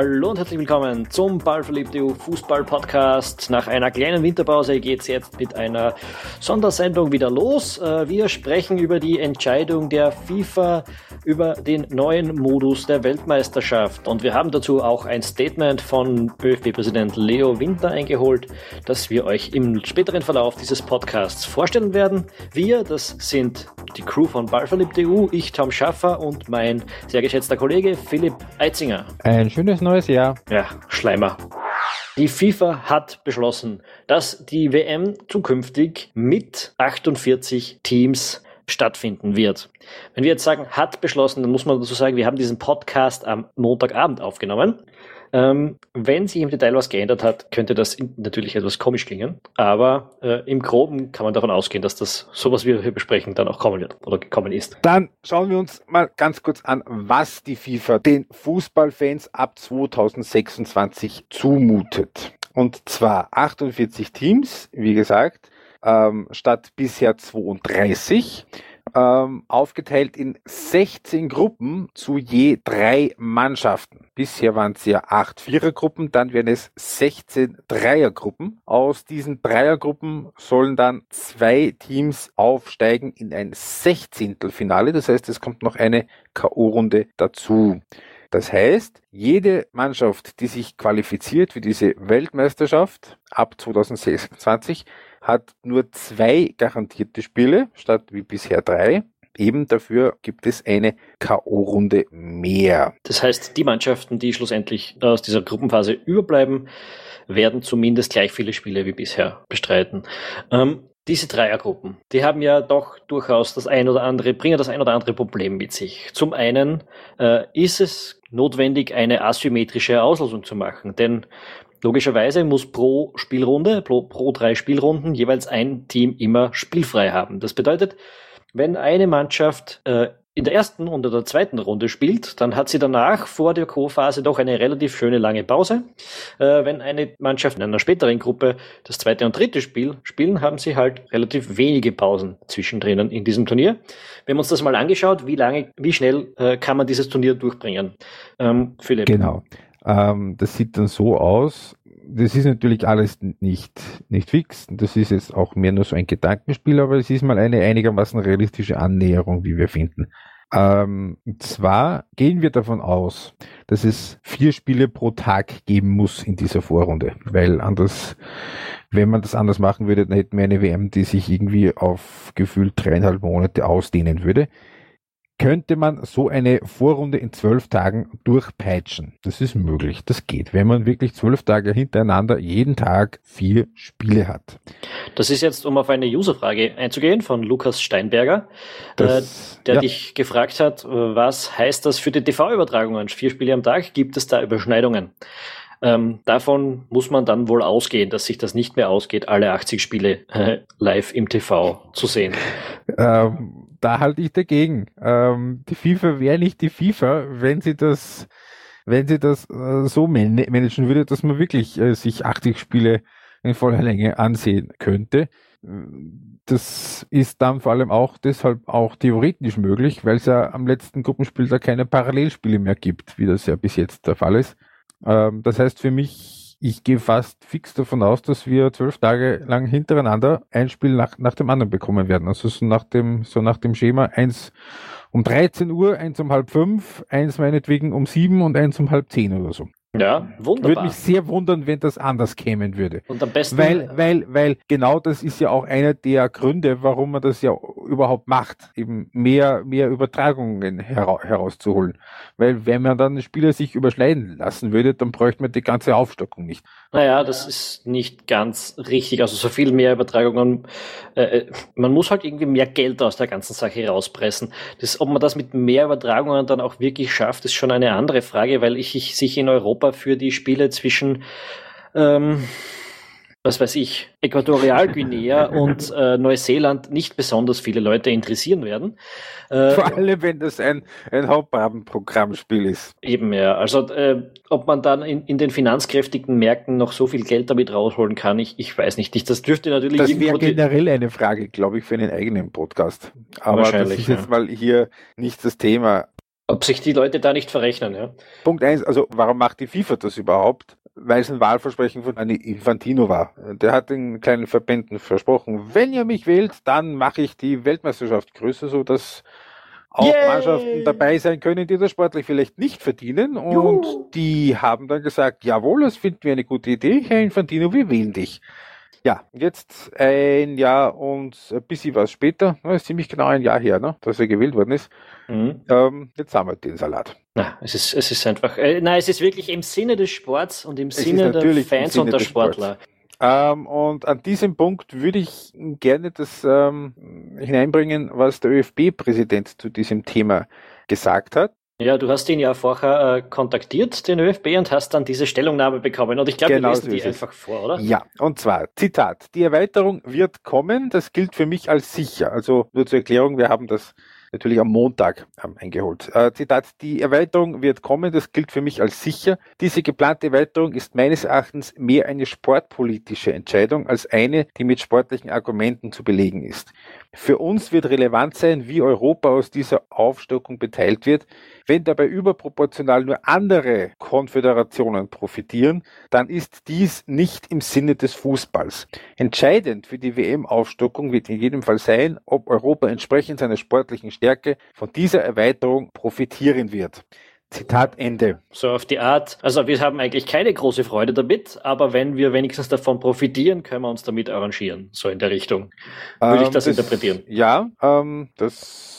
Hallo und herzlich willkommen zum Ballverliebte EU Fußball Podcast. Nach einer kleinen Winterpause geht es jetzt mit einer Sondersendung wieder los. Äh, wir sprechen über die Entscheidung der FIFA über den neuen Modus der Weltmeisterschaft und wir haben dazu auch ein Statement von ÖFB-Präsident Leo Winter eingeholt, das wir euch im späteren Verlauf dieses Podcasts vorstellen werden. Wir, das sind die Crew von Ballverliebte EU, ich Tom Schaffer und mein sehr geschätzter Kollege Philipp Eitzinger. Ein schönes neues Jahr. Ja, Schleimer. Die FIFA hat beschlossen, dass die WM zukünftig mit 48 Teams stattfinden wird. Wenn wir jetzt sagen, hat beschlossen, dann muss man dazu sagen, wir haben diesen Podcast am Montagabend aufgenommen. Ähm, wenn sich im Detail was geändert hat, könnte das natürlich etwas komisch klingen, aber äh, im Groben kann man davon ausgehen, dass das, so was wir hier besprechen, dann auch kommen wird oder gekommen ist. Dann schauen wir uns mal ganz kurz an, was die FIFA den Fußballfans ab 2026 zumutet. Und zwar 48 Teams, wie gesagt, ähm, statt bisher 32 ähm, aufgeteilt in 16 Gruppen zu je drei Mannschaften. Bisher waren es ja acht Vierergruppen, dann werden es 16 Dreiergruppen. Aus diesen Dreiergruppen sollen dann zwei Teams aufsteigen in ein Sechzehntelfinale. Das heißt, es kommt noch eine K.O.-Runde dazu. Das heißt, jede Mannschaft, die sich qualifiziert für diese Weltmeisterschaft ab 2026, hat nur zwei garantierte Spiele statt wie bisher drei. Eben dafür gibt es eine K.O.-Runde mehr. Das heißt, die Mannschaften, die schlussendlich aus dieser Gruppenphase überbleiben, werden zumindest gleich viele Spiele wie bisher bestreiten. Ähm, diese Dreiergruppen, die haben ja doch durchaus das ein oder andere, bringen das ein oder andere Problem mit sich. Zum einen äh, ist es notwendig, eine asymmetrische Auslosung zu machen, denn Logischerweise muss pro Spielrunde, pro, pro drei Spielrunden jeweils ein Team immer spielfrei haben. Das bedeutet, wenn eine Mannschaft äh, in der ersten oder der zweiten Runde spielt, dann hat sie danach vor der Co-Phase doch eine relativ schöne lange Pause. Äh, wenn eine Mannschaft in einer späteren Gruppe das zweite und dritte Spiel spielen, haben sie halt relativ wenige Pausen zwischendrin in diesem Turnier. Wir haben uns das mal angeschaut, wie lange, wie schnell äh, kann man dieses Turnier durchbringen. Ähm, Philipp. Genau. Ähm, das sieht dann so aus. Das ist natürlich alles nicht, nicht fix. Das ist jetzt auch mehr nur so ein Gedankenspiel, aber es ist mal eine einigermaßen realistische Annäherung, wie wir finden. Ähm, und zwar gehen wir davon aus, dass es vier Spiele pro Tag geben muss in dieser Vorrunde, weil anders, wenn man das anders machen würde, dann hätten wir eine WM, die sich irgendwie auf gefühlt dreieinhalb Monate ausdehnen würde könnte man so eine Vorrunde in zwölf Tagen durchpeitschen. Das ist möglich, das geht, wenn man wirklich zwölf Tage hintereinander jeden Tag vier Spiele hat. Das ist jetzt, um auf eine Userfrage einzugehen von Lukas Steinberger, das, äh, der ja. dich gefragt hat, was heißt das für die TV-Übertragungen? Vier Spiele am Tag, gibt es da Überschneidungen? Ähm, davon muss man dann wohl ausgehen, dass sich das nicht mehr ausgeht, alle 80 Spiele äh, live im TV zu sehen. Ähm, da halte ich dagegen. Ähm, die FIFA wäre nicht die FIFA, wenn sie das, wenn sie das äh, so man managen würde, dass man wirklich äh, sich 80 Spiele in voller Länge ansehen könnte. Das ist dann vor allem auch deshalb auch theoretisch möglich, weil es ja am letzten Gruppenspiel da keine Parallelspiele mehr gibt, wie das ja bis jetzt der Fall ist. Ähm, das heißt für mich ich gehe fast fix davon aus, dass wir zwölf Tage lang hintereinander ein Spiel nach, nach dem anderen bekommen werden. Also so nach dem, so nach dem Schema eins um 13 Uhr, eins um halb fünf, eins meinetwegen um sieben und eins um halb zehn oder so. Ja, wunderbar. Würde mich sehr wundern, wenn das anders kämen würde. Und am besten. Weil, weil, weil genau das ist ja auch einer der Gründe, warum man das ja überhaupt macht, eben mehr, mehr Übertragungen hera herauszuholen. Weil wenn man dann Spieler sich überschneiden lassen würde, dann bräuchte man die ganze Aufstockung nicht. Naja, das ist nicht ganz richtig. Also so viel mehr Übertragungen. Äh, äh, man muss halt irgendwie mehr Geld aus der ganzen Sache rauspressen. Das, ob man das mit mehr Übertragungen dann auch wirklich schafft, ist schon eine andere Frage, weil ich, ich sich in Europa für die Spiele zwischen ähm, was weiß ich, Äquatorialguinea und äh, Neuseeland nicht besonders viele Leute interessieren werden. Äh, Vor allem, wenn das ein, ein Hauptabendprogrammspiel ist. Eben, ja. Also, äh, ob man dann in, in den finanzkräftigen Märkten noch so viel Geld damit rausholen kann, ich, ich weiß nicht. Das dürfte natürlich. Das wäre generell eine Frage, glaube ich, für einen eigenen Podcast. Aber das ist jetzt ja. mal hier nicht das Thema. Ob sich die Leute da nicht verrechnen, ja. Punkt eins, also warum macht die FIFA das überhaupt? Weil es ein Wahlversprechen von Anni Infantino war. Der hat den kleinen Verbänden versprochen, wenn ihr mich wählt, dann mache ich die Weltmeisterschaft größer, so dass auch Yay! Mannschaften dabei sein können, die das sportlich vielleicht nicht verdienen. Und Juhu. die haben dann gesagt, jawohl, das finden wir eine gute Idee, Herr Infantino, wir wählen dich. Ja, jetzt ein Jahr und ein bisschen was später, das ist ziemlich genau ein Jahr her, ne, dass er gewählt worden ist. Mhm. Ähm, jetzt haben wir den Salat. Na, es ist, es ist einfach, äh, nein, es ist wirklich im Sinne des Sports und im es Sinne der Fans und der Sportler. Sports. Ähm, und an diesem Punkt würde ich gerne das ähm, hineinbringen, was der ÖFB-Präsident zu diesem Thema gesagt hat. Ja, du hast ihn ja vorher äh, kontaktiert, den ÖFB, und hast dann diese Stellungnahme bekommen. Und ich glaube, genau wir lesen so die einfach vor, oder? Ja, und zwar, Zitat, die Erweiterung wird kommen, das gilt für mich als sicher. Also nur zur Erklärung, wir haben das natürlich am Montag ähm, eingeholt. Äh, Zitat, die Erweiterung wird kommen, das gilt für mich als sicher. Diese geplante Erweiterung ist meines Erachtens mehr eine sportpolitische Entscheidung als eine, die mit sportlichen Argumenten zu belegen ist. Für uns wird relevant sein, wie Europa aus dieser Aufstockung beteiligt wird. Wenn dabei überproportional nur andere Konföderationen profitieren, dann ist dies nicht im Sinne des Fußballs. Entscheidend für die WM-Aufstockung wird in jedem Fall sein, ob Europa entsprechend seiner sportlichen Stärke von dieser Erweiterung profitieren wird. Zitat Ende. So auf die Art, also wir haben eigentlich keine große Freude damit, aber wenn wir wenigstens davon profitieren, können wir uns damit arrangieren. So in der Richtung. Würde ähm, ich das, das, interpretieren? Ja, ähm, das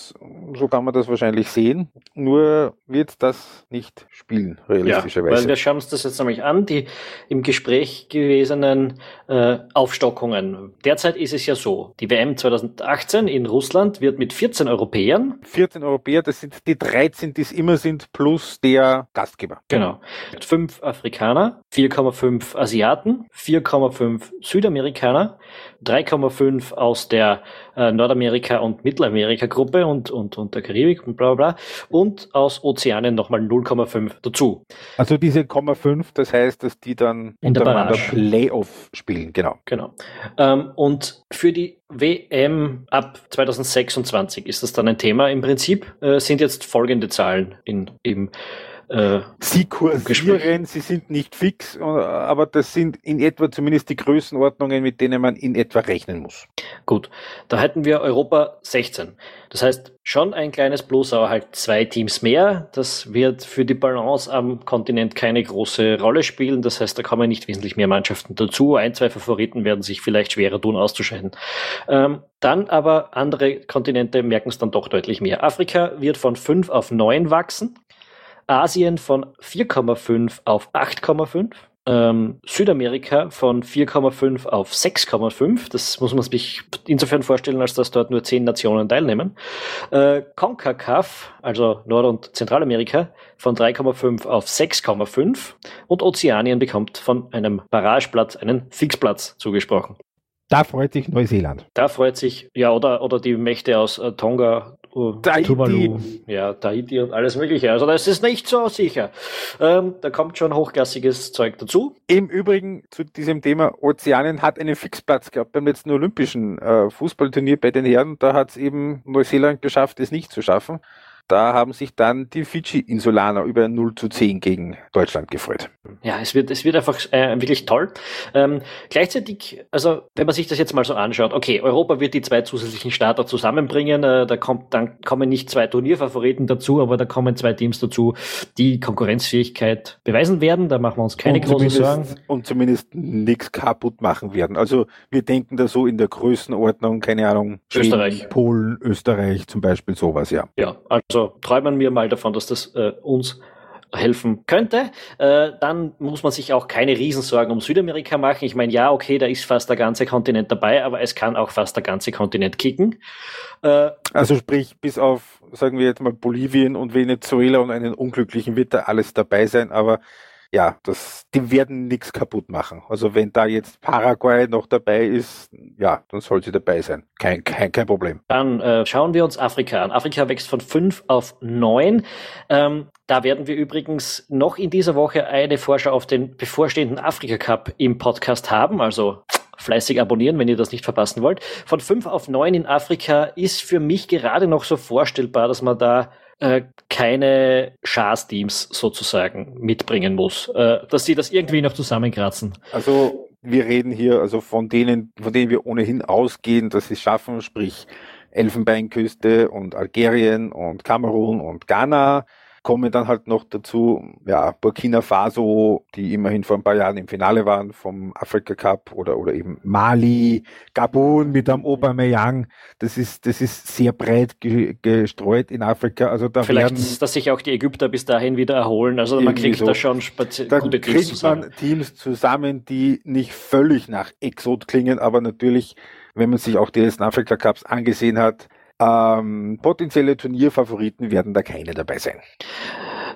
so kann man das wahrscheinlich sehen. Nur wird das nicht spielen, realistischerweise. Ja, weil wir schauen uns das jetzt nämlich an, die im Gespräch gewesenen äh, Aufstockungen. Derzeit ist es ja so, die WM 2018 in Russland wird mit 14 Europäern. 14 Europäer, das sind die 13, die es immer sind, plus der Gastgeber. Genau. Fünf Afrikaner, 4,5 Asiaten, 4,5 Südamerikaner, 3,5 aus der äh, Nordamerika- und Mittelamerika-Gruppe und, und, und der Karibik und bla bla bla. Und aus Ozeanien nochmal 0,5 dazu. Also diese 0,5, das heißt, dass die dann In untereinander Playoff spielen, genau. Genau. Ähm, und für die WM ab 2026 ist das dann ein Thema im Prinzip, äh, sind jetzt folgende Zahlen in, im äh, sie kursieren, sie sind nicht fix, äh, aber das sind in etwa zumindest die Größenordnungen, mit denen man in etwa rechnen muss. Gut, da hätten wir Europa 16. Das heißt, schon ein kleines Plus, aber halt zwei Teams mehr. Das wird für die Balance am Kontinent keine große Rolle spielen. Das heißt, da kommen nicht wesentlich mehr Mannschaften dazu. Ein, zwei Favoriten werden sich vielleicht schwerer tun, auszuscheiden. Ähm, dann aber andere Kontinente merken es dann doch deutlich mehr. Afrika wird von fünf auf neun wachsen. Asien von 4,5 auf 8,5. Ähm, Südamerika von 4,5 auf 6,5. Das muss man sich insofern vorstellen, als dass dort nur zehn Nationen teilnehmen. Äh, CONCACAF, also Nord- und Zentralamerika, von 3,5 auf 6,5. Und Ozeanien bekommt von einem Barrageplatz einen Fixplatz zugesprochen. Da freut sich Neuseeland. Da freut sich, ja, oder, oder die Mächte aus äh, Tonga, Tahiti. Tuvalu, ja, Tahiti und alles Mögliche. Also das ist nicht so sicher. Ähm, da kommt schon hochklassiges Zeug dazu. Im Übrigen zu diesem Thema, Ozeanien hat einen Fixplatz gehabt beim letzten Olympischen äh, Fußballturnier bei den Herren. Da hat es eben Neuseeland geschafft, es nicht zu schaffen. Da haben sich dann die Fidschi-Insulaner über 0 zu 10 gegen Deutschland gefreut. Ja, es wird, es wird einfach äh, wirklich toll. Ähm, gleichzeitig, also wenn man sich das jetzt mal so anschaut, okay, Europa wird die zwei zusätzlichen Starter zusammenbringen, äh, da kommt, dann kommen nicht zwei Turnierfavoriten dazu, aber da kommen zwei Teams dazu, die Konkurrenzfähigkeit beweisen werden, da machen wir uns keine großen Sorgen. Und zumindest nichts kaputt machen werden. Also wir denken da so in der Größenordnung, keine Ahnung, Österreich. Polen, Österreich zum Beispiel, sowas, ja. Ja, also also träumen wir mal davon, dass das äh, uns helfen könnte. Äh, dann muss man sich auch keine Riesensorgen um Südamerika machen. Ich meine, ja, okay, da ist fast der ganze Kontinent dabei, aber es kann auch fast der ganze Kontinent kicken. Äh, also sprich, bis auf, sagen wir jetzt mal, Bolivien und Venezuela und einen unglücklichen wird da alles dabei sein, aber ja, das, die werden nichts kaputt machen. Also wenn da jetzt Paraguay noch dabei ist, ja, dann soll sie dabei sein. Kein, kein, kein Problem. Dann äh, schauen wir uns Afrika an. Afrika wächst von fünf auf neun. Ähm, da werden wir übrigens noch in dieser Woche eine Vorschau auf den bevorstehenden Afrika Cup im Podcast haben. Also fleißig abonnieren, wenn ihr das nicht verpassen wollt. Von fünf auf neun in Afrika ist für mich gerade noch so vorstellbar, dass man da äh, keine Schaß-Teams sozusagen mitbringen muss, äh, dass sie das irgendwie noch zusammenkratzen. Also wir reden hier also von denen, von denen wir ohnehin ausgehen, dass sie es schaffen, sprich Elfenbeinküste und Algerien und Kamerun und Ghana kommen dann halt noch dazu, ja, Burkina Faso, die immerhin vor ein paar Jahren im Finale waren vom Afrika Cup oder, oder eben Mali, Gabun mit am Aubameyang. Das ist, das ist sehr breit ge gestreut in Afrika. Also da Vielleicht, werden, dass sich auch die Ägypter bis dahin wieder erholen. Also man kriegt so. da schon da gute Teams zusammen. man Teams zusammen, die nicht völlig nach Exot klingen, aber natürlich, wenn man sich auch die letzten Afrika Cups angesehen hat, ähm, potenzielle Turnierfavoriten werden da keine dabei sein.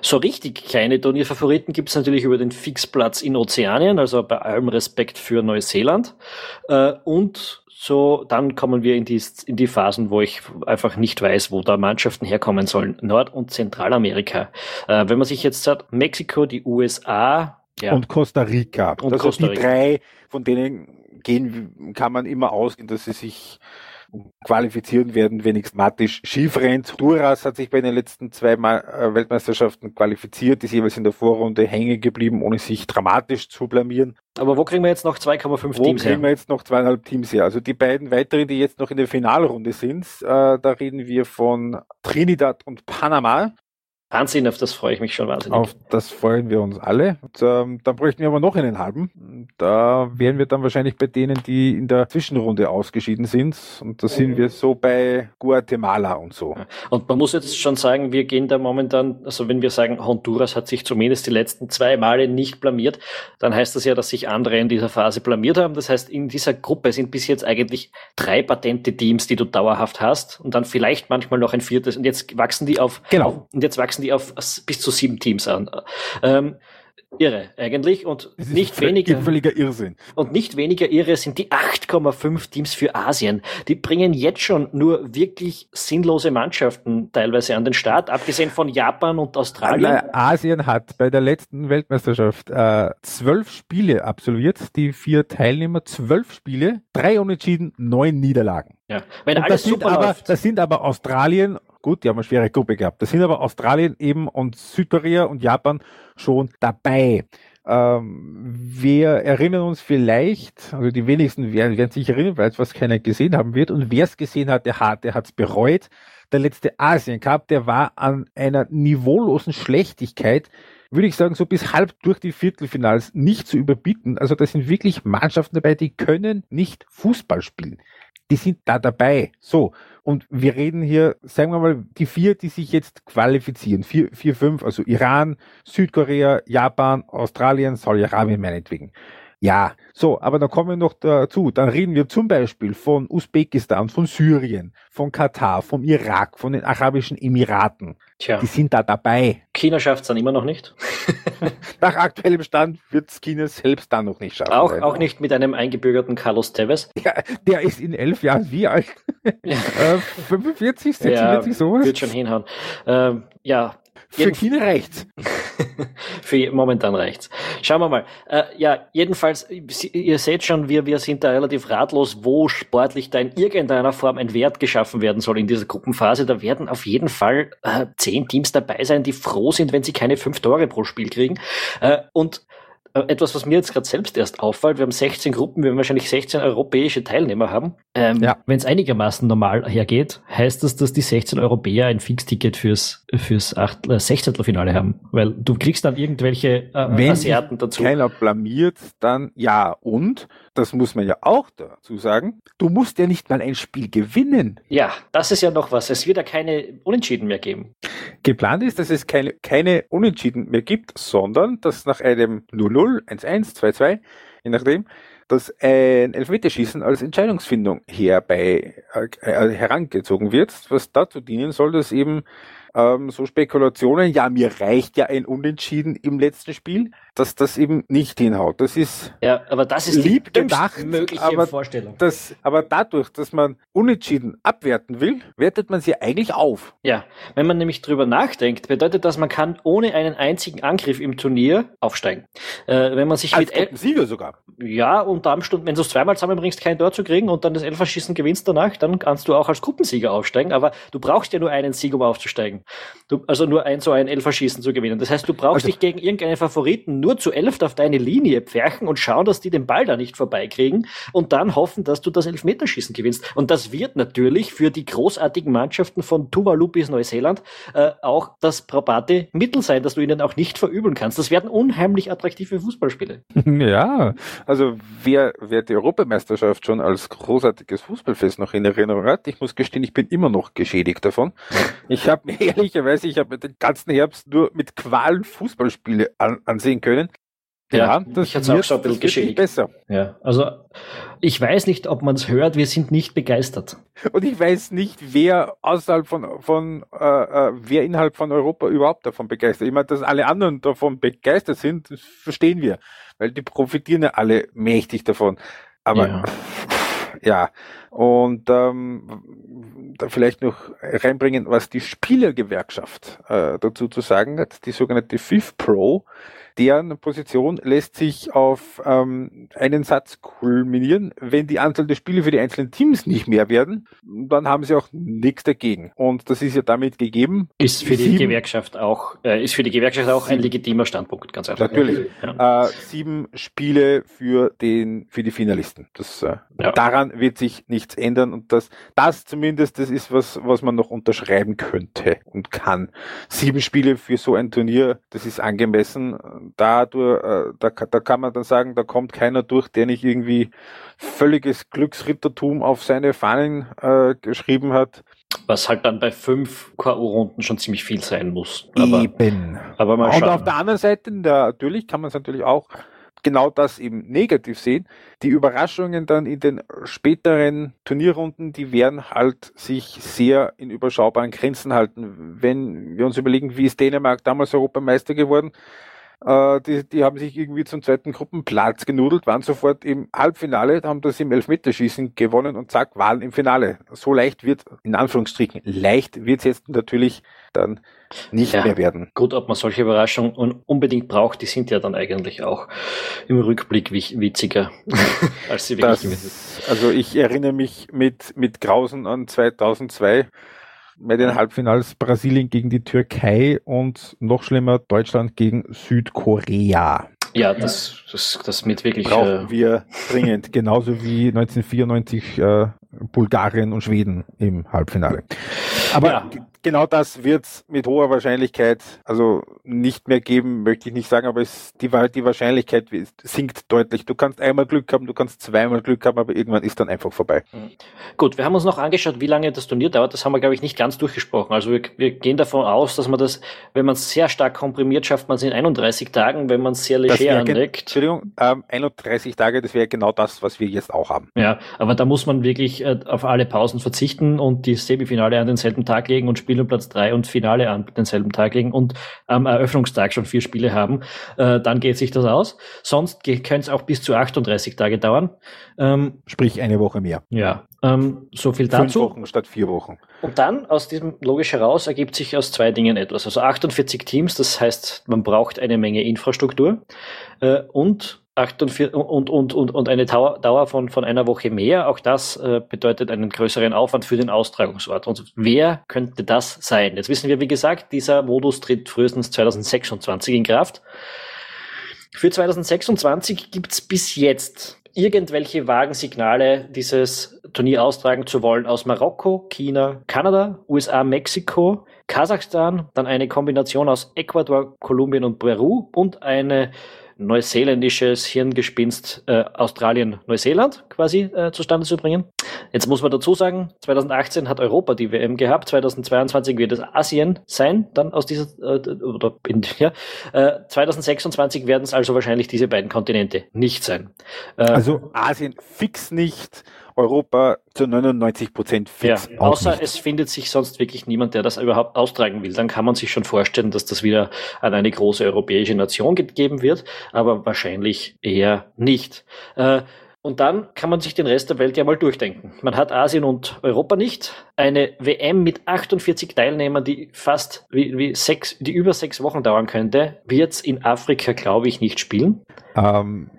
So richtig kleine Turnierfavoriten gibt es natürlich über den Fixplatz in Ozeanien, also bei allem Respekt für Neuseeland. Äh, und so, dann kommen wir in die, in die Phasen, wo ich einfach nicht weiß, wo da Mannschaften herkommen sollen. Nord- und Zentralamerika. Äh, wenn man sich jetzt sagt, Mexiko, die USA, ja. Und Costa Rica. Und also Costa Rica. die drei, von denen gehen, kann man immer ausgehen, dass sie sich qualifizieren werden, schief rennt. Duras hat sich bei den letzten zwei äh, Weltmeisterschaften qualifiziert, ist jeweils in der Vorrunde hängen geblieben, ohne sich dramatisch zu blamieren. Aber wo kriegen wir jetzt noch 2,5 Teams her? Wo kriegen wir jetzt noch zweieinhalb Teams her? Also die beiden weiteren, die jetzt noch in der Finalrunde sind, äh, da reden wir von Trinidad und Panama. Wahnsinn, auf das freue ich mich schon wahnsinnig. Auf das freuen wir uns alle. Und, ähm, dann bräuchten wir aber noch einen halben. Da wären wir dann wahrscheinlich bei denen, die in der Zwischenrunde ausgeschieden sind. Und da sind wir so bei Guatemala und so. Und man muss jetzt schon sagen, wir gehen da momentan, also wenn wir sagen, Honduras hat sich zumindest die letzten zwei Male nicht blamiert, dann heißt das ja, dass sich andere in dieser Phase blamiert haben. Das heißt, in dieser Gruppe sind bis jetzt eigentlich drei patente Teams, die du dauerhaft hast und dann vielleicht manchmal noch ein viertes. Und jetzt wachsen die auf, genau. Auf, und jetzt wachsen die auf bis zu sieben Teams an. Ähm, irre eigentlich und nicht weniger völliger Irrsinn. Und nicht weniger irre sind die 8,5 Teams für Asien. Die bringen jetzt schon nur wirklich sinnlose Mannschaften teilweise an den Start, abgesehen von Japan und Australien. Asien hat bei der letzten Weltmeisterschaft äh, zwölf Spiele absolviert, die vier Teilnehmer zwölf Spiele, drei Unentschieden, neun Niederlagen. Ja. Wenn alles das super aber, läuft. Das sind aber Australien Gut, die haben eine schwere Gruppe gehabt. Da sind aber Australien eben und Südkorea und Japan schon dabei. Ähm, wir erinnern uns vielleicht, also die wenigsten werden, werden sich erinnern, weil es was keiner gesehen haben wird. Und wer es gesehen hat, der hat, der hat es bereut. Der letzte Asien Cup, der war an einer niveaulosen Schlechtigkeit, würde ich sagen, so bis halb durch die Viertelfinals nicht zu überbieten. Also da sind wirklich Mannschaften dabei, die können nicht Fußball spielen. Die sind da dabei. So. Und wir reden hier, sagen wir mal, die vier, die sich jetzt qualifizieren. Vier, vier fünf, also Iran, Südkorea, Japan, Australien, Saudi-Arabien meinetwegen. Ja, so, aber dann kommen wir noch dazu. Dann reden wir zum Beispiel von Usbekistan, von Syrien, von Katar, vom Irak, von den Arabischen Emiraten. Tja. Die sind da dabei. China schafft es dann immer noch nicht. Nach aktuellem Stand wird es China selbst dann noch nicht schaffen. Auch, auch nicht mit einem eingebürgerten Carlos Tevez. Ja, der ist in elf Jahren wie alt? Ja. äh, 45, 46, ja, sowas? Wird schon hinhauen. Ähm, ja, für China reicht's. Für momentan reicht's. Schauen wir mal. Äh, ja, jedenfalls, ihr seht schon, wir, wir sind da relativ ratlos, wo sportlich da in irgendeiner Form ein Wert geschaffen werden soll in dieser Gruppenphase. Da werden auf jeden Fall äh, zehn Teams dabei sein, die froh sind, wenn sie keine fünf Tore pro Spiel kriegen. Äh, und etwas, was mir jetzt gerade selbst erst auffällt, wir haben 16 Gruppen, wir werden wahrscheinlich 16 europäische Teilnehmer haben. Ähm, ja. Wenn es einigermaßen normal hergeht, heißt das, dass die 16 Europäer ein Fixticket fürs, fürs 8, äh, 16. Finale haben. Weil du kriegst dann irgendwelche äh, Wenn Asiaten dazu. Wenn keiner blamiert, dann ja. Und, das muss man ja auch dazu sagen, du musst ja nicht mal ein Spiel gewinnen. Ja, das ist ja noch was. Es wird ja keine Unentschieden mehr geben. Geplant ist, dass es keine, keine Unentschieden mehr gibt, sondern dass nach einem 0-0, 1-1, 2-2, je nachdem, dass ein Elfmeterschießen als Entscheidungsfindung herbei äh, herangezogen wird, was dazu dienen soll, dass eben ähm, so Spekulationen, ja, mir reicht ja ein Unentschieden im letzten Spiel, dass das eben nicht hinhaut. Das ist ja, aber das ist lieb gedacht, mögliche aber Vorstellung. Das, aber dadurch, dass man Unentschieden abwerten will, wertet man sie eigentlich auf. Ja, wenn man nämlich drüber nachdenkt, bedeutet das, man kann ohne einen einzigen Angriff im Turnier aufsteigen. Äh, wenn man sich Als mit Sieger sogar. Ja, unter Umständen, wenn du es zweimal zusammenbringst, kein Tor zu kriegen und dann das Elferschießen gewinnst danach, dann kannst du auch als Gruppensieger aufsteigen. Aber du brauchst ja nur einen Sieg, um aufzusteigen. Du, also nur ein zu ein Elferschießen zu gewinnen. Das heißt, du brauchst also, dich gegen irgendeinen Favoriten nur zu elf auf deine Linie pferchen und schauen, dass die den Ball da nicht vorbeikriegen und dann hoffen, dass du das Elfmeterschießen gewinnst. Und das wird natürlich für die großartigen Mannschaften von Tuvalu bis Neuseeland äh, auch das probate Mittel sein, dass du ihnen auch nicht verübeln kannst. Das werden unheimlich attraktive Fußballspiele. Ja, also wer, wer die Europameisterschaft schon als großartiges Fußballfest noch in Erinnerung hat, ich muss gestehen, ich bin immer noch geschädigt davon. Ich habe mir ehrlicherweise, ich habe den ganzen Herbst nur mit Qualen Fußballspiele an, ansehen können. Ja, ja das ich wird, auch schon ein bisschen geschädigt. besser. Ja, also ich weiß nicht, ob man es hört, wir sind nicht begeistert. Und ich weiß nicht, wer außerhalb von, von äh, äh, wer innerhalb von Europa überhaupt davon begeistert. Ich meine, dass alle anderen davon begeistert sind, das verstehen wir, weil die profitieren ja alle mächtig davon. Aber ja, ja. Und ähm, da vielleicht noch reinbringen, was die Spielergewerkschaft äh, dazu zu sagen hat, die sogenannte FIF Pro deren Position lässt sich auf ähm, einen Satz kulminieren. Wenn die Anzahl der Spiele für die einzelnen Teams nicht mehr werden, dann haben sie auch nichts dagegen. Und das ist ja damit gegeben. Ist für die sieben, Gewerkschaft auch, äh, ist für die Gewerkschaft auch ein legitimer Standpunkt, ganz einfach. Natürlich. Ja. Äh, sieben Spiele für den, für die Finalisten. Das, äh, ja. daran wird sich nichts ändern und das, das zumindest, das ist was, was man noch unterschreiben könnte und kann. Sieben Spiele für so ein Turnier, das ist angemessen da, äh, da, da kann man dann sagen, da kommt keiner durch, der nicht irgendwie völliges Glücksrittertum auf seine Fahnen äh, geschrieben hat. Was halt dann bei fünf K.O.-Runden schon ziemlich viel sein muss. Aber, Eben. Aber mal schauen. Und auf der anderen Seite, natürlich kann man es natürlich auch genau das eben negativ sehen. Die Überraschungen dann in den späteren Turnierrunden, die werden halt sich sehr in überschaubaren Grenzen halten. Wenn wir uns überlegen, wie ist Dänemark damals Europameister geworden, äh, die, die haben sich irgendwie zum zweiten Gruppenplatz genudelt, waren sofort im Halbfinale, haben das im Elfmeterschießen gewonnen und zack, waren im Finale. So leicht wird, in Anführungsstrichen, leicht wird es jetzt natürlich dann nicht ja, mehr werden. Gut, ob man solche Überraschungen unbedingt braucht, die sind ja dann eigentlich auch im Rückblick witziger, als sie wirklich das, Also ich erinnere mich mit, mit Grausen an 2002, bei den Halbfinals Brasilien gegen die Türkei und noch schlimmer Deutschland gegen Südkorea. Ja, das, das, das mit wirklich. Brauchen äh, wir dringend, genauso wie 1994 äh, Bulgarien und Schweden im Halbfinale. Aber ja genau das wird es mit hoher Wahrscheinlichkeit also nicht mehr geben, möchte ich nicht sagen, aber es, die, die Wahrscheinlichkeit sinkt deutlich. Du kannst einmal Glück haben, du kannst zweimal Glück haben, aber irgendwann ist dann einfach vorbei. Mhm. Gut, wir haben uns noch angeschaut, wie lange das Turnier dauert. Das haben wir, glaube ich, nicht ganz durchgesprochen. Also wir, wir gehen davon aus, dass man das, wenn man es sehr stark komprimiert, schafft man es in 31 Tagen, wenn man es sehr leger anlegt. Entschuldigung, ähm, 31 Tage, das wäre genau das, was wir jetzt auch haben. Ja, aber da muss man wirklich äh, auf alle Pausen verzichten und die Semifinale an denselben Tag legen und spielen Spiel um Platz drei und Finale an denselben Tag legen und am Eröffnungstag schon vier Spiele haben, äh, dann geht sich das aus. Sonst könnte es auch bis zu 38 Tage dauern. Ähm, Sprich eine Woche mehr. Ja, ähm, so viel dazu. Fünf Wochen statt vier Wochen. Und dann aus diesem logisch heraus ergibt sich aus zwei Dingen etwas. Also 48 Teams, das heißt, man braucht eine Menge Infrastruktur äh, und 48 und, und, und, und eine Dauer von, von einer Woche mehr. Auch das äh, bedeutet einen größeren Aufwand für den Austragungsort. Und wer könnte das sein? Jetzt wissen wir, wie gesagt, dieser Modus tritt frühestens 2026 in Kraft. Für 2026 gibt's bis jetzt irgendwelche vagen Signale, dieses Turnier austragen zu wollen aus Marokko, China, Kanada, USA, Mexiko, Kasachstan, dann eine Kombination aus Ecuador, Kolumbien und Peru und eine neuseeländisches Hirngespinst äh, Australien-Neuseeland quasi äh, zustande zu bringen. Jetzt muss man dazu sagen, 2018 hat Europa die WM gehabt, 2022 wird es Asien sein, dann aus dieser, äh, oder in, ja, äh, 2026 werden es also wahrscheinlich diese beiden Kontinente nicht sein. Äh, also Asien fix nicht Europa zu 99 Prozent fix. Ja, außer nicht. es findet sich sonst wirklich niemand, der das überhaupt austragen will. Dann kann man sich schon vorstellen, dass das wieder an eine große europäische Nation gegeben wird, aber wahrscheinlich eher nicht. Äh, Und dann kann man sich den Rest der Welt ja mal durchdenken. Man hat Asien und Europa nicht. Eine WM mit 48 Teilnehmern, die fast wie, wie sechs, die über sechs Wochen dauern könnte, wird in Afrika, glaube ich, nicht spielen. Ähm,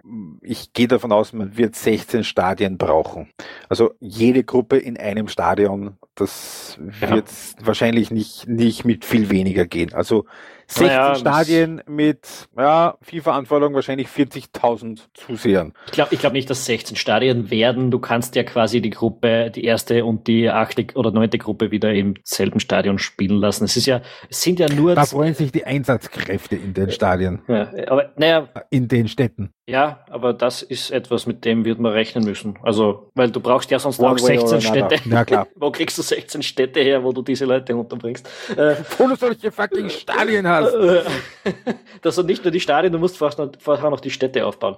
ich gehe davon aus, man wird 16 Stadien brauchen. Also jede Gruppe in einem Stadion, das wird ja. wahrscheinlich nicht, nicht mit viel weniger gehen. Also 16 naja, Stadien mit ja, FIFA-Anforderungen wahrscheinlich 40.000 Zusehern. Ich glaube ich glaub nicht, dass 16 Stadien werden. Du kannst ja quasi die Gruppe, die erste und die achte oder neunte Gruppe wieder im selben Stadion spielen lassen. Es ist ja, es sind ja nur. Da freuen sich die Einsatzkräfte in den Stadien. Ja, aber naja. In den Städten. Ja, aber das ist etwas, mit dem wird man rechnen müssen. Also, weil du brauchst ja sonst One auch 16 Städte. Ja, klar. wo kriegst du 16 Städte her, wo du diese Leute unterbringst? Äh, wo du solche fucking Stadien hast. das sind nicht nur die Stadien, du musst vorher noch die Städte aufbauen.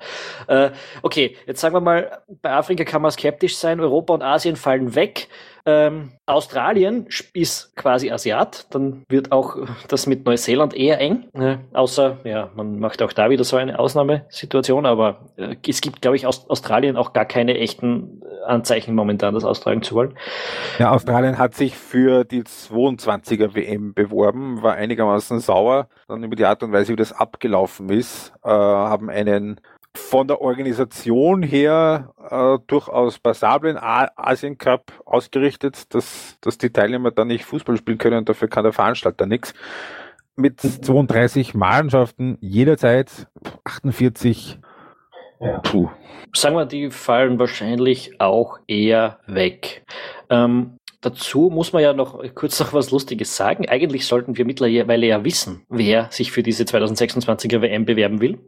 Äh, okay, jetzt sagen wir mal, bei Afrika kann man skeptisch sein, Europa und Asien fallen weg. Ähm, Australien ist quasi Asiat, dann wird auch das mit Neuseeland eher eng, äh, außer, ja, man macht auch da wieder so eine Ausnahmesituation, aber äh, es gibt, glaube ich, aus Australien auch gar keine echten Anzeichen momentan, das austragen zu wollen. Ja, Australien hat sich für die 22er WM beworben, war einigermaßen sauer, dann über die Art und Weise, wie das abgelaufen ist, äh, haben einen von der Organisation her äh, durchaus passablen Asien Cup ausgerichtet, dass, dass die Teilnehmer da nicht Fußball spielen können und dafür kann der Veranstalter nichts. Mit 32 Mannschaften jederzeit 48. Ja. Puh. Sagen wir, die fallen wahrscheinlich auch eher weg. Ähm, Dazu muss man ja noch kurz noch was Lustiges sagen. Eigentlich sollten wir mittlerweile ja wissen, wer sich für diese 2026er WM bewerben will.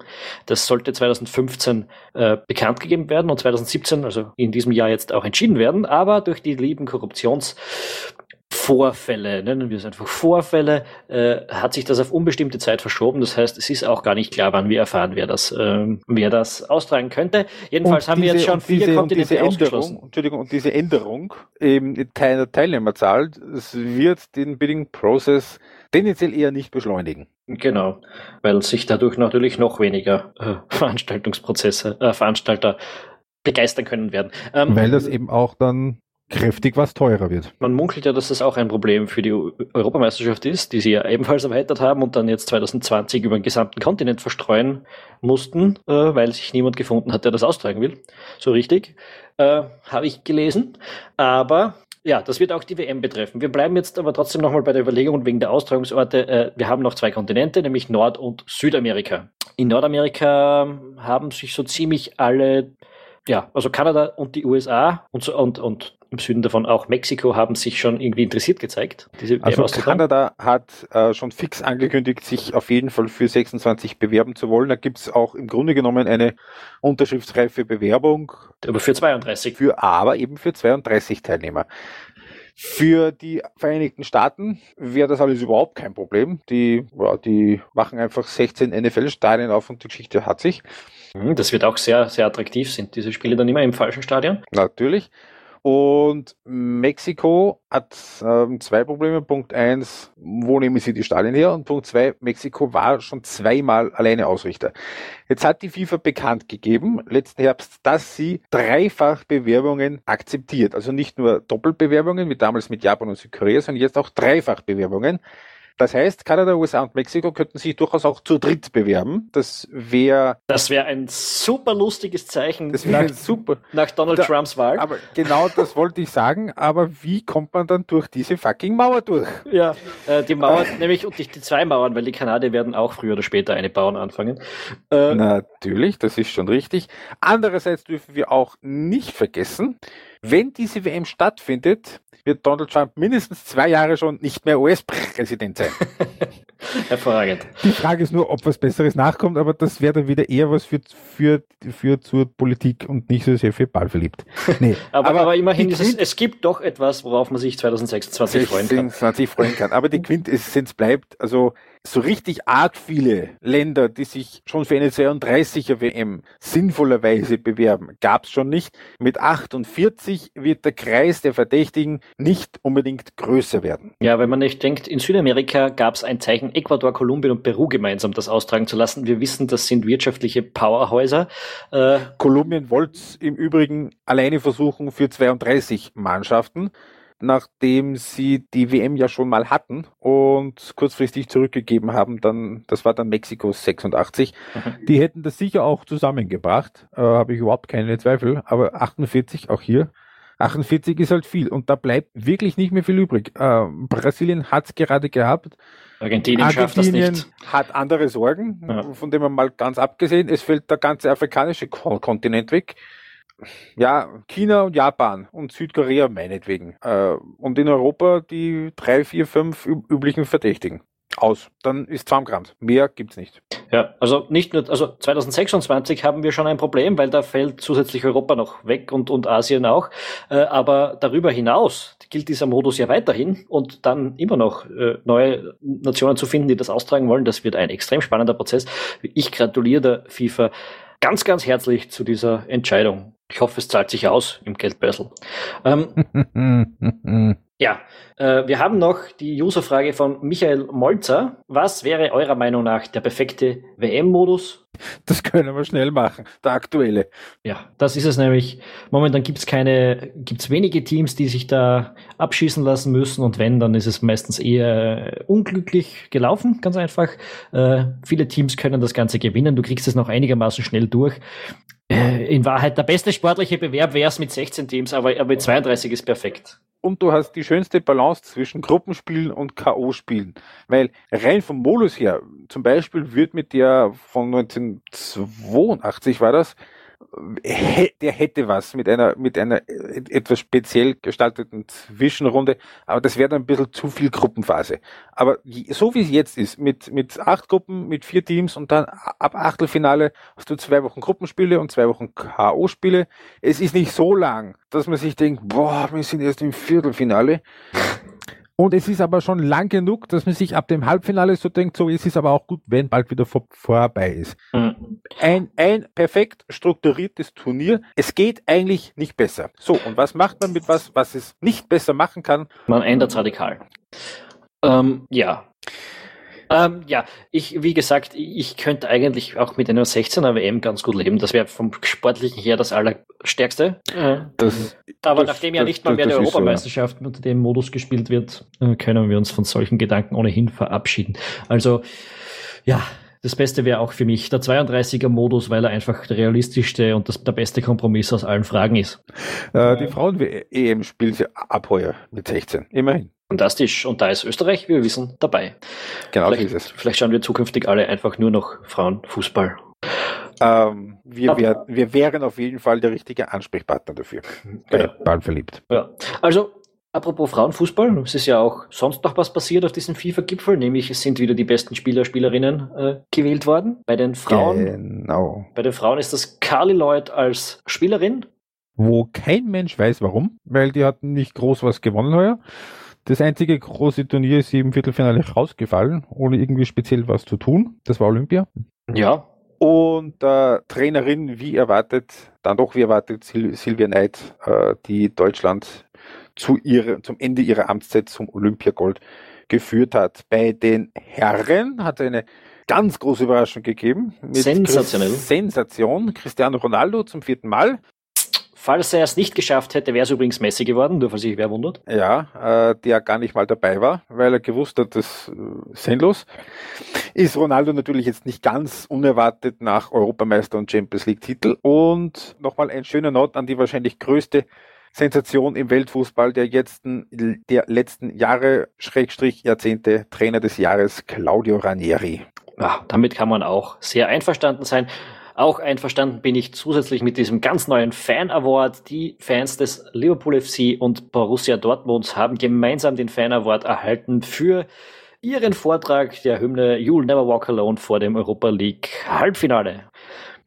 Das sollte 2015 äh, bekannt gegeben werden und 2017, also in diesem Jahr jetzt auch entschieden werden. Aber durch die lieben Korruptions Vorfälle, nennen wir es einfach Vorfälle, äh, hat sich das auf unbestimmte Zeit verschoben. Das heißt, es ist auch gar nicht klar, wann wir erfahren, wer das, äh, wer das austragen könnte. Jedenfalls und haben diese, wir jetzt schon vier diese, Kontinente diese Änderung, Entschuldigung, und diese Änderung eben der Teilnehmerzahl, es wird den Bidding Process tendenziell eher nicht beschleunigen. Genau, weil sich dadurch natürlich noch weniger äh, Veranstaltungsprozesse, äh, Veranstalter begeistern können werden. Ähm, weil das eben auch dann kräftig was teurer wird. Man munkelt ja, dass das auch ein Problem für die Europameisterschaft ist, die sie ja ebenfalls erweitert haben und dann jetzt 2020 über den gesamten Kontinent verstreuen mussten, äh, weil sich niemand gefunden hat, der das austragen will. So richtig. Äh, Habe ich gelesen. Aber ja, das wird auch die WM betreffen. Wir bleiben jetzt aber trotzdem nochmal bei der Überlegung wegen der Austragungsorte. Äh, wir haben noch zwei Kontinente, nämlich Nord- und Südamerika. In Nordamerika haben sich so ziemlich alle ja, also Kanada und die USA und, so, und, und im Süden davon auch Mexiko haben sich schon irgendwie interessiert gezeigt. also Kanada hat äh, schon fix angekündigt, sich auf jeden Fall für 26 bewerben zu wollen. Da gibt es auch im Grunde genommen eine unterschriftsreife Bewerbung. Aber für 32. Für, aber eben für 32 Teilnehmer. Für die Vereinigten Staaten wäre das alles überhaupt kein Problem. Die, ja, die machen einfach 16 NFL-Stadien auf und die Geschichte hat sich. Mhm, das wird auch sehr, sehr attraktiv. Sind diese Spiele dann immer im falschen Stadion? Natürlich. Und Mexiko hat ähm, zwei Probleme. Punkt eins, wo nehmen sie die Stadien her? Und Punkt zwei, Mexiko war schon zweimal alleine Ausrichter. Jetzt hat die FIFA bekannt gegeben, letzten Herbst, dass sie dreifach Bewerbungen akzeptiert. Also nicht nur Doppelbewerbungen, wie damals mit Japan und Südkorea, sondern jetzt auch dreifach Bewerbungen. Das heißt, Kanada, USA und Mexiko könnten sich durchaus auch zu dritt bewerben. Das wäre. Das wäre ein super lustiges Zeichen das nach, super. nach Donald da, Trumps Wahl. Aber genau das wollte ich sagen. Aber wie kommt man dann durch diese fucking Mauer durch? Ja, äh, die Mauer, nämlich und die, die, zwei Mauern, weil die Kanadier werden auch früher oder später eine bauen anfangen. Äh, Natürlich, das ist schon richtig. Andererseits dürfen wir auch nicht vergessen, wenn diese WM stattfindet, wird Donald Trump mindestens zwei Jahre schon nicht mehr US-Präsident sein. Hervorragend. Die Frage ist nur, ob was Besseres nachkommt, aber das wäre dann wieder eher was für, für, für zur Politik und nicht so sehr für Ball verliebt. Nee, aber, aber, aber immerhin, es, es gibt doch etwas, worauf man sich 2026 freuen kann. 2026 freuen kann. Aber die Quintessenz bleibt, also so richtig arg viele Länder, die sich schon für eine 32er WM sinnvollerweise bewerben, gab es schon nicht. Mit 48 wird der Kreis der Verdächtigen nicht unbedingt größer werden. Ja, wenn man nicht denkt, in Südamerika gab es ein Zeichen, Ecuador, Kolumbien und Peru gemeinsam das austragen zu lassen. Wir wissen, das sind wirtschaftliche Powerhäuser. Äh, Kolumbien wollte im Übrigen alleine versuchen für 32 Mannschaften nachdem sie die WM ja schon mal hatten und kurzfristig zurückgegeben haben, dann, das war dann Mexiko 86. Mhm. Die hätten das sicher auch zusammengebracht, äh, habe ich überhaupt keine Zweifel, aber 48 auch hier. 48 ist halt viel und da bleibt wirklich nicht mehr viel übrig. Äh, Brasilien hat es gerade gehabt. Argentinien, Argentinien hat andere Sorgen, ja. von dem man mal ganz abgesehen. Es fällt der ganze afrikanische Kontinent weg ja, China und Japan und Südkorea meinetwegen. Äh, und in Europa die drei, vier, fünf üblichen Verdächtigen. Aus. Dann ist zusammengerammt. Mehr gibt's nicht. Ja, also nicht nur, also 2026 haben wir schon ein Problem, weil da fällt zusätzlich Europa noch weg und, und Asien auch. Äh, aber darüber hinaus gilt dieser Modus ja weiterhin und dann immer noch äh, neue Nationen zu finden, die das austragen wollen. Das wird ein extrem spannender Prozess. Ich gratuliere der FIFA ganz, ganz herzlich zu dieser Entscheidung. Ich hoffe, es zahlt sich aus im Geldbörsel. Ähm, ja, äh, wir haben noch die Userfrage von Michael Molzer. Was wäre eurer Meinung nach der perfekte WM-Modus? Das können wir schnell machen, der aktuelle. Ja, das ist es nämlich. Momentan gibt es keine, gibt es wenige Teams, die sich da abschießen lassen müssen und wenn, dann ist es meistens eher unglücklich gelaufen, ganz einfach. Äh, viele Teams können das Ganze gewinnen, du kriegst es noch einigermaßen schnell durch. Äh, in Wahrheit, der beste sportliche Bewerb wäre es mit 16 Teams, aber, aber mit 32 ist perfekt und du hast die schönste Balance zwischen Gruppenspielen und K.O.-Spielen. Weil rein vom Modus her, zum Beispiel wird mit der von 1982 war das, der hätte was mit einer, mit einer etwas speziell gestalteten Zwischenrunde, aber das wäre dann ein bisschen zu viel Gruppenphase. Aber so wie es jetzt ist, mit, mit acht Gruppen, mit vier Teams und dann ab Achtelfinale hast du zwei Wochen Gruppenspiele und zwei Wochen K.O.-Spiele. Es ist nicht so lang, dass man sich denkt, boah, wir sind erst im Viertelfinale. Und es ist aber schon lang genug, dass man sich ab dem Halbfinale so denkt, so es ist aber auch gut, wenn bald wieder vor, vorbei ist. Mhm. Ein, ein perfekt strukturiertes Turnier. Es geht eigentlich nicht besser. So, und was macht man mit was, was es nicht besser machen kann? Man ändert es radikal. Ähm, ja, ähm, ja, ich, wie gesagt, ich könnte eigentlich auch mit einer 16er WM ganz gut leben. Das wäre vom Sportlichen her das Allerstärkste. Das, Aber das, nachdem ja nicht mal mehr die Europameisterschaft so, ja. unter dem Modus gespielt wird, äh, können wir uns von solchen Gedanken ohnehin verabschieden. Also, ja, das Beste wäre auch für mich der 32er-Modus, weil er einfach der realistischste und das, der beste Kompromiss aus allen Fragen ist. Äh, die Frauen-EM spielt sie ab heuer mit 16, immerhin. Fantastisch. Und da ist Österreich, wie wir wissen, dabei. Genau vielleicht, so ist es. Vielleicht schauen wir zukünftig alle einfach nur noch Frauenfußball. Ähm, wir, wär, wir wären auf jeden Fall der richtige Ansprechpartner dafür. Ja. Bald verliebt. Ja. Also, apropos Frauenfußball, es ist ja auch sonst noch was passiert auf diesem FIFA-Gipfel, nämlich es sind wieder die besten Spieler, Spielerinnen äh, gewählt worden. Bei den Frauen. Genau. Bei den Frauen ist das Carly Lloyd als Spielerin. Wo kein Mensch weiß warum, weil die hatten nicht groß was gewonnen heuer. Das einzige große Turnier ist im Viertelfinale rausgefallen, ohne irgendwie speziell was zu tun. Das war Olympia. Ja. Und äh, Trainerin, wie erwartet, dann doch wie erwartet, Sil Silvia Neid, äh, die Deutschland zu ihrer, zum Ende ihrer Amtszeit zum Olympiagold geführt hat. Bei den Herren hat es eine ganz große Überraschung gegeben. Sensationell. Sensation. Cristiano Ronaldo zum vierten Mal. Falls er es nicht geschafft hätte, wäre es übrigens Messi geworden, nur falls sich wer wundert. Ja, äh, der gar nicht mal dabei war, weil er gewusst hat, das äh, sinnlos. Ist Ronaldo natürlich jetzt nicht ganz unerwartet nach Europameister und Champions League Titel. Und nochmal ein schöner Not an die wahrscheinlich größte Sensation im Weltfußball der, jetzt, der letzten Jahre, Schrägstrich Jahrzehnte, Trainer des Jahres, Claudio Ranieri. Ja, damit kann man auch sehr einverstanden sein. Auch einverstanden bin ich zusätzlich mit diesem ganz neuen Fan Award. Die Fans des Liverpool FC und Borussia Dortmunds haben gemeinsam den Fan Award erhalten für ihren Vortrag der Hymne You'll Never Walk Alone vor dem Europa League Halbfinale.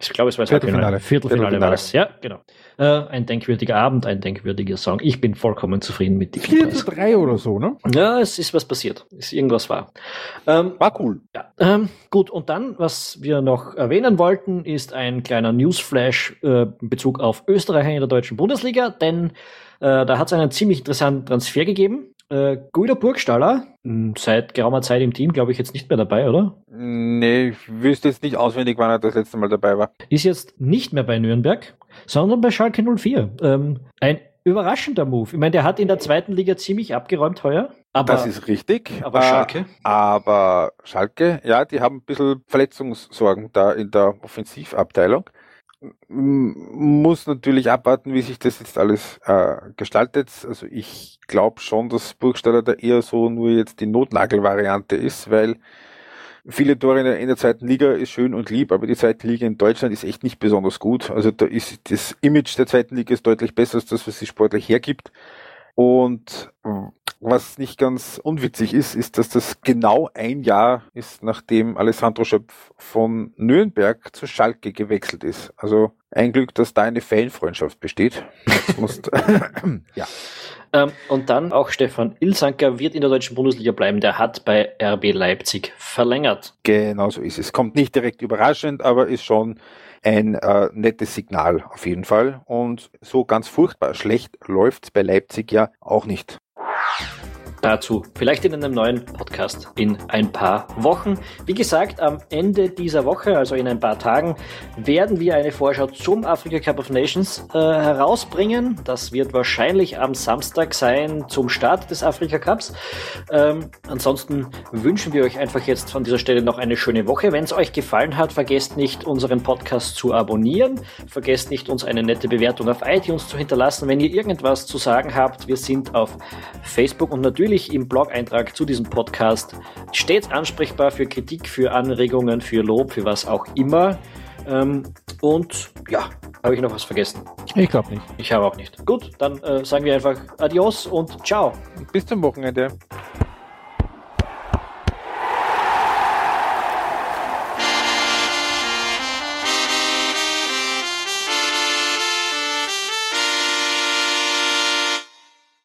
Ich glaube, es war das Viertelfinale. Viertelfinale, Viertelfinale war es, ja, genau. Äh, ein denkwürdiger Abend, ein denkwürdiger Song. Ich bin vollkommen zufrieden mit diesem 4 zu 3 oder so, ne? Ja, es ist was passiert. Es irgendwas war. Ähm, war cool. Ja, ähm, gut, und dann, was wir noch erwähnen wollten, ist ein kleiner Newsflash äh, in Bezug auf Österreich in der deutschen Bundesliga, denn äh, da hat es einen ziemlich interessanten Transfer gegeben. Äh, Guido Burgstaller, hm, seit geraumer Zeit im Team, glaube ich, jetzt nicht mehr dabei, oder? Nee, ich wüsste jetzt nicht auswendig, wann er das letzte Mal dabei war. Ist jetzt nicht mehr bei Nürnberg, sondern bei Schalke 04. Ähm, ein überraschender Move. Ich meine, der hat in der zweiten Liga ziemlich abgeräumt heuer. Aber, das ist richtig. Aber äh, Schalke? Aber Schalke, ja, die haben ein bisschen Verletzungssorgen da in der Offensivabteilung muss natürlich abwarten, wie sich das jetzt alles äh, gestaltet. Also ich glaube schon, dass Burgstaller da eher so nur jetzt die Notnagelvariante ist, weil viele Tore in der, in der zweiten Liga ist schön und lieb, aber die zweite Liga in Deutschland ist echt nicht besonders gut. Also da ist das Image der zweiten Liga ist deutlich besser als das, was sie sportlich hergibt. Und was nicht ganz unwitzig ist, ist, dass das genau ein Jahr ist, nachdem Alessandro Schöpf von Nürnberg zu Schalke gewechselt ist. Also ein Glück, dass da eine Fanfreundschaft besteht. ja. Ähm, und dann auch Stefan Ilsanker wird in der deutschen Bundesliga bleiben. Der hat bei RB Leipzig verlängert. Genau so ist es. Kommt nicht direkt überraschend, aber ist schon ein äh, nettes Signal auf jeden Fall. Und so ganz furchtbar schlecht läuft's bei Leipzig ja auch nicht dazu vielleicht in einem neuen Podcast in ein paar Wochen. Wie gesagt, am Ende dieser Woche, also in ein paar Tagen, werden wir eine Vorschau zum Africa Cup of Nations äh, herausbringen. Das wird wahrscheinlich am Samstag sein zum Start des Afrika Cups. Ähm, ansonsten wünschen wir euch einfach jetzt von dieser Stelle noch eine schöne Woche. Wenn es euch gefallen hat, vergesst nicht, unseren Podcast zu abonnieren. Vergesst nicht, uns eine nette Bewertung auf iTunes zu hinterlassen. Wenn ihr irgendwas zu sagen habt, wir sind auf Facebook und natürlich natürlich im Blog-Eintrag zu diesem Podcast stets ansprechbar für Kritik, für Anregungen, für Lob, für was auch immer. Ähm, und ja, habe ich noch was vergessen? Ich glaube nicht. Ich habe auch nicht. Gut, dann äh, sagen wir einfach Adios und ciao. Bis zum Wochenende.